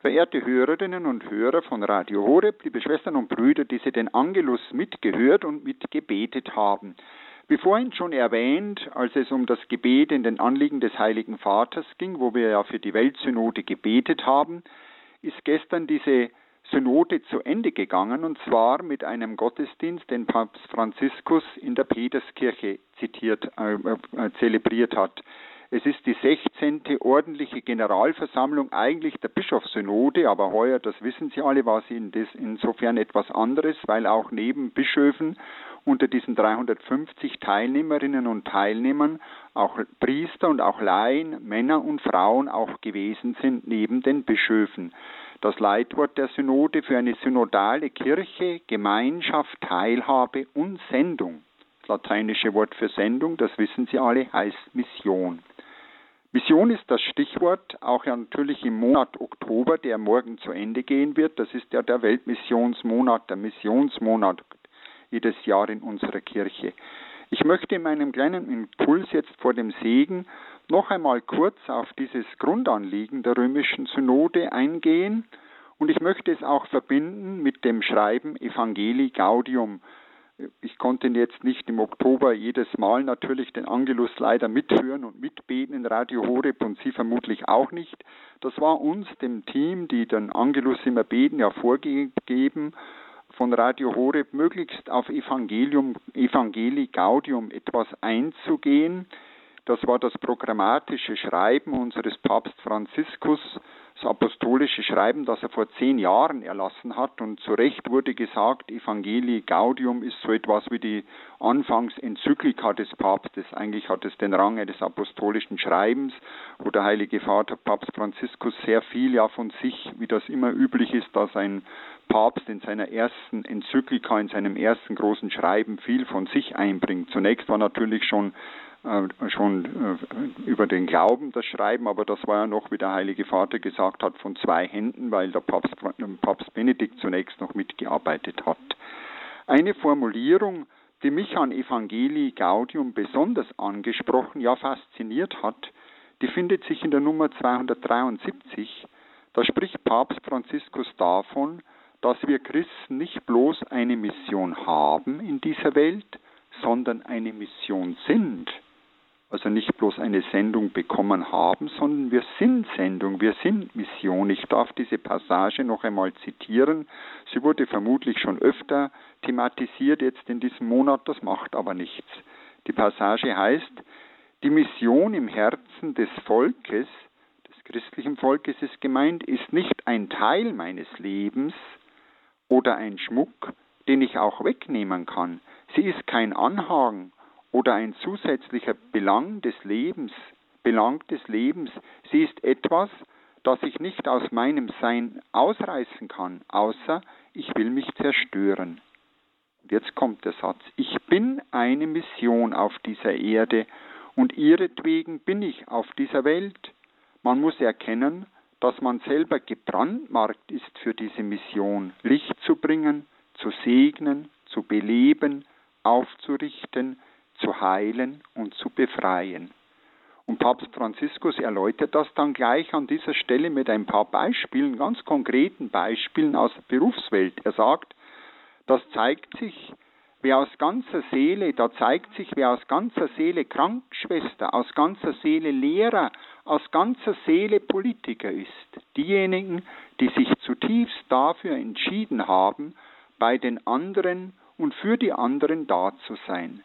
Verehrte Hörerinnen und Hörer von Radio Horeb, liebe Schwestern und Brüder, die Sie den Angelus mitgehört und mitgebetet haben. Wie vorhin schon erwähnt, als es um das Gebet in den Anliegen des Heiligen Vaters ging, wo wir ja für die Weltsynode gebetet haben, ist gestern diese Synode zu Ende gegangen und zwar mit einem Gottesdienst, den Papst Franziskus in der Peterskirche zitiert, äh, äh, zelebriert hat. Es ist die 16. ordentliche Generalversammlung eigentlich der Bischofssynode, aber heuer, das wissen Sie alle, war sie insofern etwas anderes, weil auch neben Bischöfen unter diesen 350 Teilnehmerinnen und Teilnehmern auch Priester und auch Laien, Männer und Frauen auch gewesen sind, neben den Bischöfen. Das Leitwort der Synode für eine synodale Kirche, Gemeinschaft, Teilhabe und Sendung. Das lateinische Wort für Sendung, das wissen Sie alle, heißt Mission. Mission ist das Stichwort, auch ja natürlich im Monat Oktober, der morgen zu Ende gehen wird. Das ist ja der Weltmissionsmonat, der Missionsmonat jedes Jahr in unserer Kirche. Ich möchte in meinem kleinen Impuls jetzt vor dem Segen noch einmal kurz auf dieses Grundanliegen der römischen Synode eingehen und ich möchte es auch verbinden mit dem Schreiben Evangelii Gaudium, ich konnte jetzt nicht im Oktober jedes Mal natürlich den Angelus leider mithören und mitbeten in Radio Horeb und Sie vermutlich auch nicht. Das war uns, dem Team, die den Angelus immer beten, ja vorgegeben, von Radio Horeb möglichst auf Evangelium, Evangelii Gaudium etwas einzugehen. Das war das programmatische Schreiben unseres Papst Franziskus, das apostolische Schreiben, das er vor zehn Jahren erlassen hat. Und zu Recht wurde gesagt, Evangelii Gaudium ist so etwas wie die Anfangsenzyklika des Papstes. Eigentlich hat es den Rang eines apostolischen Schreibens, wo der Heilige Vater Papst Franziskus sehr viel ja von sich, wie das immer üblich ist, dass ein Papst in seiner ersten Enzyklika, in seinem ersten großen Schreiben viel von sich einbringt. Zunächst war natürlich schon schon äh, über den Glauben das Schreiben, aber das war ja noch, wie der Heilige Vater gesagt hat, von zwei Händen, weil der Papst, Papst Benedikt zunächst noch mitgearbeitet hat. Eine Formulierung, die mich an Evangelii Gaudium besonders angesprochen, ja fasziniert hat, die findet sich in der Nummer 273. Da spricht Papst Franziskus davon, dass wir Christen nicht bloß eine Mission haben in dieser Welt, sondern eine Mission sind also nicht bloß eine Sendung bekommen haben, sondern wir sind Sendung, wir sind Mission. Ich darf diese Passage noch einmal zitieren. Sie wurde vermutlich schon öfter thematisiert jetzt in diesem Monat, das macht aber nichts. Die Passage heißt, die Mission im Herzen des Volkes, des christlichen Volkes ist gemeint, ist nicht ein Teil meines Lebens oder ein Schmuck, den ich auch wegnehmen kann. Sie ist kein Anhang oder ein zusätzlicher Belang des Lebens, Belang des Lebens. Sie ist etwas, das ich nicht aus meinem Sein ausreißen kann, außer ich will mich zerstören. Jetzt kommt der Satz, ich bin eine Mission auf dieser Erde und ihretwegen bin ich auf dieser Welt. Man muss erkennen, dass man selber gebrandmarkt ist für diese Mission, Licht zu bringen, zu segnen, zu beleben, aufzurichten, zu heilen und zu befreien. Und Papst Franziskus erläutert das dann gleich an dieser Stelle mit ein paar Beispielen, ganz konkreten Beispielen aus der Berufswelt. Er sagt, das zeigt sich, wer aus ganzer Seele, da zeigt sich, wer aus ganzer Seele Krankenschwester, aus ganzer Seele Lehrer, aus ganzer Seele Politiker ist. Diejenigen, die sich zutiefst dafür entschieden haben, bei den anderen und für die anderen da zu sein.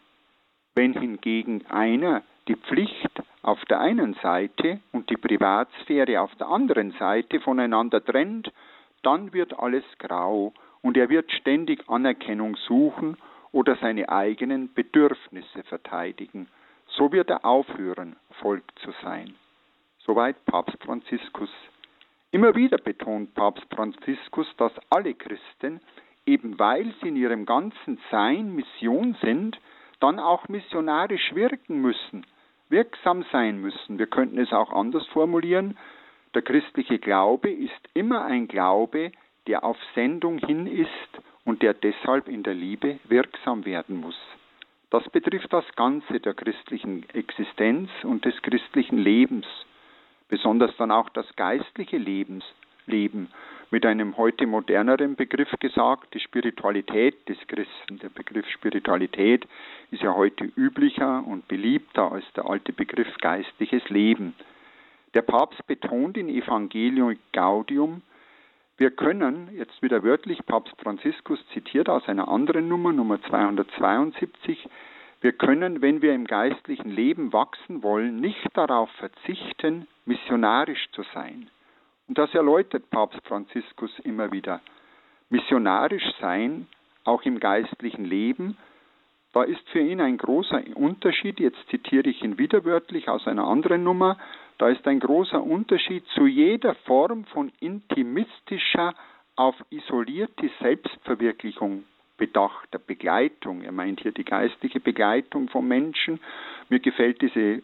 Wenn hingegen einer die Pflicht auf der einen Seite und die Privatsphäre auf der anderen Seite voneinander trennt, dann wird alles grau und er wird ständig Anerkennung suchen oder seine eigenen Bedürfnisse verteidigen. So wird er aufhören, Volk zu sein. Soweit Papst Franziskus. Immer wieder betont Papst Franziskus, dass alle Christen, eben weil sie in ihrem ganzen Sein Mission sind, dann auch missionarisch wirken müssen, wirksam sein müssen. Wir könnten es auch anders formulieren. Der christliche Glaube ist immer ein Glaube, der auf Sendung hin ist und der deshalb in der Liebe wirksam werden muss. Das betrifft das Ganze der christlichen Existenz und des christlichen Lebens, besonders dann auch das geistliche Lebens, leben. Mit einem heute moderneren Begriff gesagt, die Spiritualität des Christen. Der Begriff Spiritualität ist ja heute üblicher und beliebter als der alte Begriff geistliches Leben. Der Papst betont in Evangelium Gaudium, wir können, jetzt wieder wörtlich, Papst Franziskus zitiert aus einer anderen Nummer, Nummer 272, wir können, wenn wir im geistlichen Leben wachsen wollen, nicht darauf verzichten, missionarisch zu sein. Und das erläutert Papst Franziskus immer wieder. Missionarisch sein, auch im geistlichen Leben, da ist für ihn ein großer Unterschied, jetzt zitiere ich ihn wiederwörtlich aus einer anderen Nummer, da ist ein großer Unterschied zu jeder Form von intimistischer, auf isolierte Selbstverwirklichung bedachter Begleitung. Er meint hier die geistliche Begleitung von Menschen. Mir gefällt diese äh,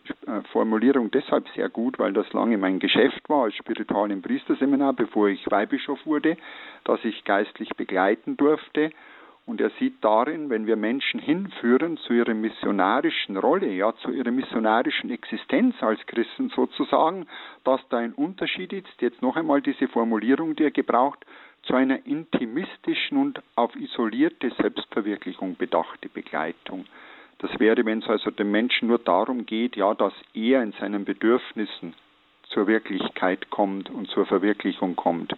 Formulierung deshalb sehr gut, weil das lange mein Geschäft war als Spiritual im Priesterseminar, bevor ich Weihbischof wurde, dass ich geistlich begleiten durfte. Und er sieht darin, wenn wir Menschen hinführen zu ihrer missionarischen Rolle, ja, zu ihrer missionarischen Existenz als Christen sozusagen, dass da ein Unterschied ist. Jetzt noch einmal diese Formulierung, die er gebraucht, zu einer intimistischen und auf isolierte Selbstverwirklichung bedachte Begleitung. Das wäre, wenn es also dem Menschen nur darum geht, ja, dass er in seinen Bedürfnissen zur Wirklichkeit kommt und zur Verwirklichung kommt.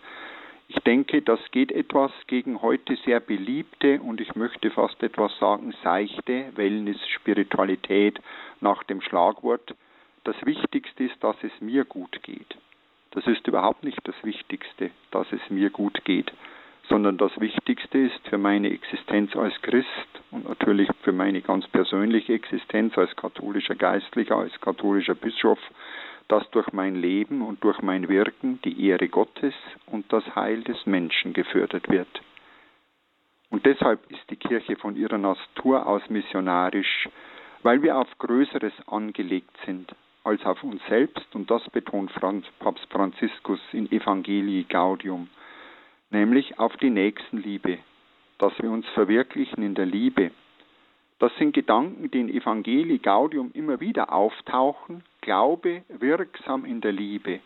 Ich denke, das geht etwas gegen heute sehr beliebte und ich möchte fast etwas sagen, seichte Wellness-Spiritualität nach dem Schlagwort. Das Wichtigste ist, dass es mir gut geht. Das ist überhaupt nicht das Wichtigste, dass es mir gut geht, sondern das Wichtigste ist für meine Existenz als Christ und natürlich für meine ganz persönliche Existenz als katholischer Geistlicher, als katholischer Bischof, dass durch mein Leben und durch mein Wirken die Ehre Gottes und das Heil des Menschen gefördert wird. Und deshalb ist die Kirche von ihrer Natur aus missionarisch, weil wir auf Größeres angelegt sind, auf uns selbst, und das betont Franz, Papst Franziskus in Evangelii Gaudium, nämlich auf die Nächstenliebe, dass wir uns verwirklichen in der Liebe. Das sind Gedanken, die in Evangelii Gaudium immer wieder auftauchen. Glaube wirksam in der Liebe.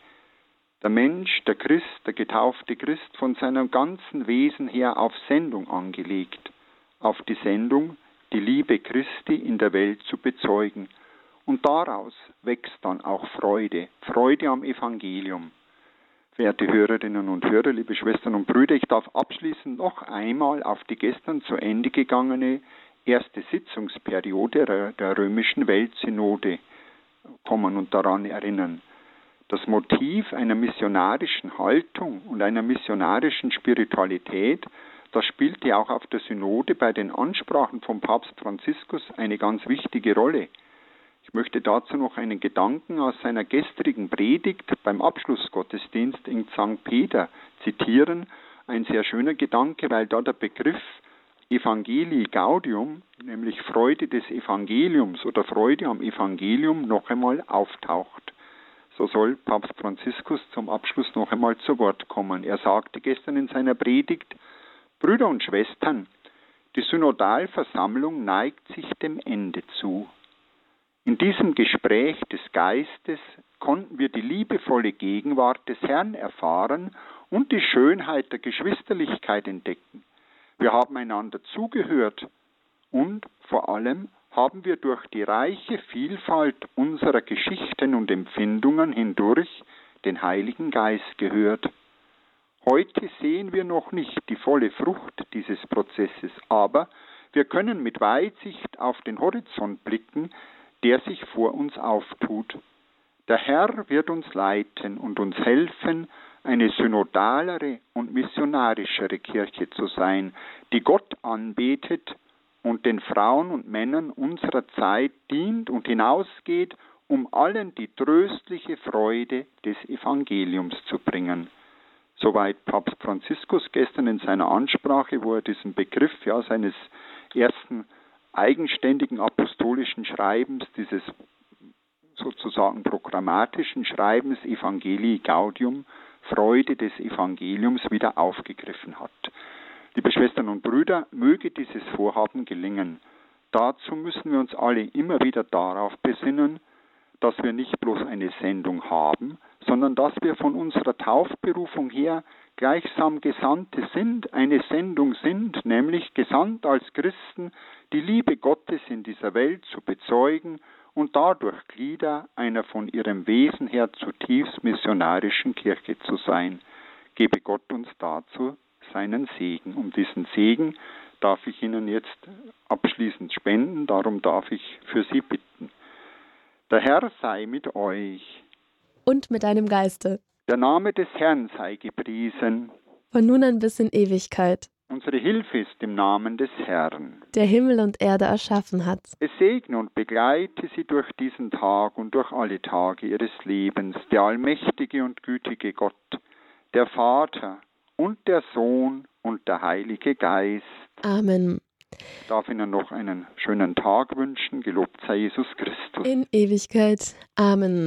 Der Mensch, der Christ, der getaufte Christ, von seinem ganzen Wesen her auf Sendung angelegt, auf die Sendung, die Liebe Christi in der Welt zu bezeugen und daraus wächst dann auch Freude, Freude am Evangelium. Verehrte Hörerinnen und Hörer, liebe Schwestern und Brüder, ich darf abschließend noch einmal auf die gestern zu Ende gegangene erste Sitzungsperiode der römischen Weltsynode kommen und daran erinnern. Das Motiv einer missionarischen Haltung und einer missionarischen Spiritualität, das spielte auch auf der Synode bei den Ansprachen von Papst Franziskus eine ganz wichtige Rolle. Ich möchte dazu noch einen Gedanken aus seiner gestrigen Predigt beim Abschlussgottesdienst in St. Peter zitieren. Ein sehr schöner Gedanke, weil da der Begriff Evangelii Gaudium, nämlich Freude des Evangeliums oder Freude am Evangelium, noch einmal auftaucht. So soll Papst Franziskus zum Abschluss noch einmal zu Wort kommen. Er sagte gestern in seiner Predigt, Brüder und Schwestern, die Synodalversammlung neigt sich dem Ende zu. In diesem Gespräch des Geistes konnten wir die liebevolle Gegenwart des Herrn erfahren und die Schönheit der Geschwisterlichkeit entdecken. Wir haben einander zugehört und vor allem haben wir durch die reiche Vielfalt unserer Geschichten und Empfindungen hindurch den Heiligen Geist gehört. Heute sehen wir noch nicht die volle Frucht dieses Prozesses, aber wir können mit Weitsicht auf den Horizont blicken, der sich vor uns auftut. Der Herr wird uns leiten und uns helfen, eine synodalere und missionarischere Kirche zu sein, die Gott anbetet und den Frauen und Männern unserer Zeit dient und hinausgeht, um allen die tröstliche Freude des Evangeliums zu bringen. Soweit Papst Franziskus gestern in seiner Ansprache, wo er diesen Begriff ja, seines ersten eigenständigen apostolischen Schreibens, dieses sozusagen programmatischen Schreibens Evangelii Gaudium, Freude des Evangeliums wieder aufgegriffen hat. Liebe Schwestern und Brüder, möge dieses Vorhaben gelingen. Dazu müssen wir uns alle immer wieder darauf besinnen, dass wir nicht bloß eine Sendung haben, sondern dass wir von unserer Taufberufung her gleichsam Gesandte sind, eine Sendung sind, nämlich gesandt als Christen, die Liebe Gottes in dieser Welt zu bezeugen und dadurch Glieder einer von ihrem Wesen her zutiefst missionarischen Kirche zu sein. Gebe Gott uns dazu seinen Segen. Um diesen Segen darf ich Ihnen jetzt abschließend spenden, darum darf ich für Sie bitten. Der Herr sei mit euch. Und mit deinem Geiste. Der Name des Herrn sei gepriesen. Von nun an bis in Ewigkeit. Unsere Hilfe ist im Namen des Herrn, der Himmel und Erde erschaffen hat. Es segne und begleite sie durch diesen Tag und durch alle Tage ihres Lebens, der allmächtige und gütige Gott, der Vater und der Sohn und der Heilige Geist. Amen. Ich darf Ihnen noch einen schönen Tag wünschen. Gelobt sei Jesus Christus. In Ewigkeit. Amen.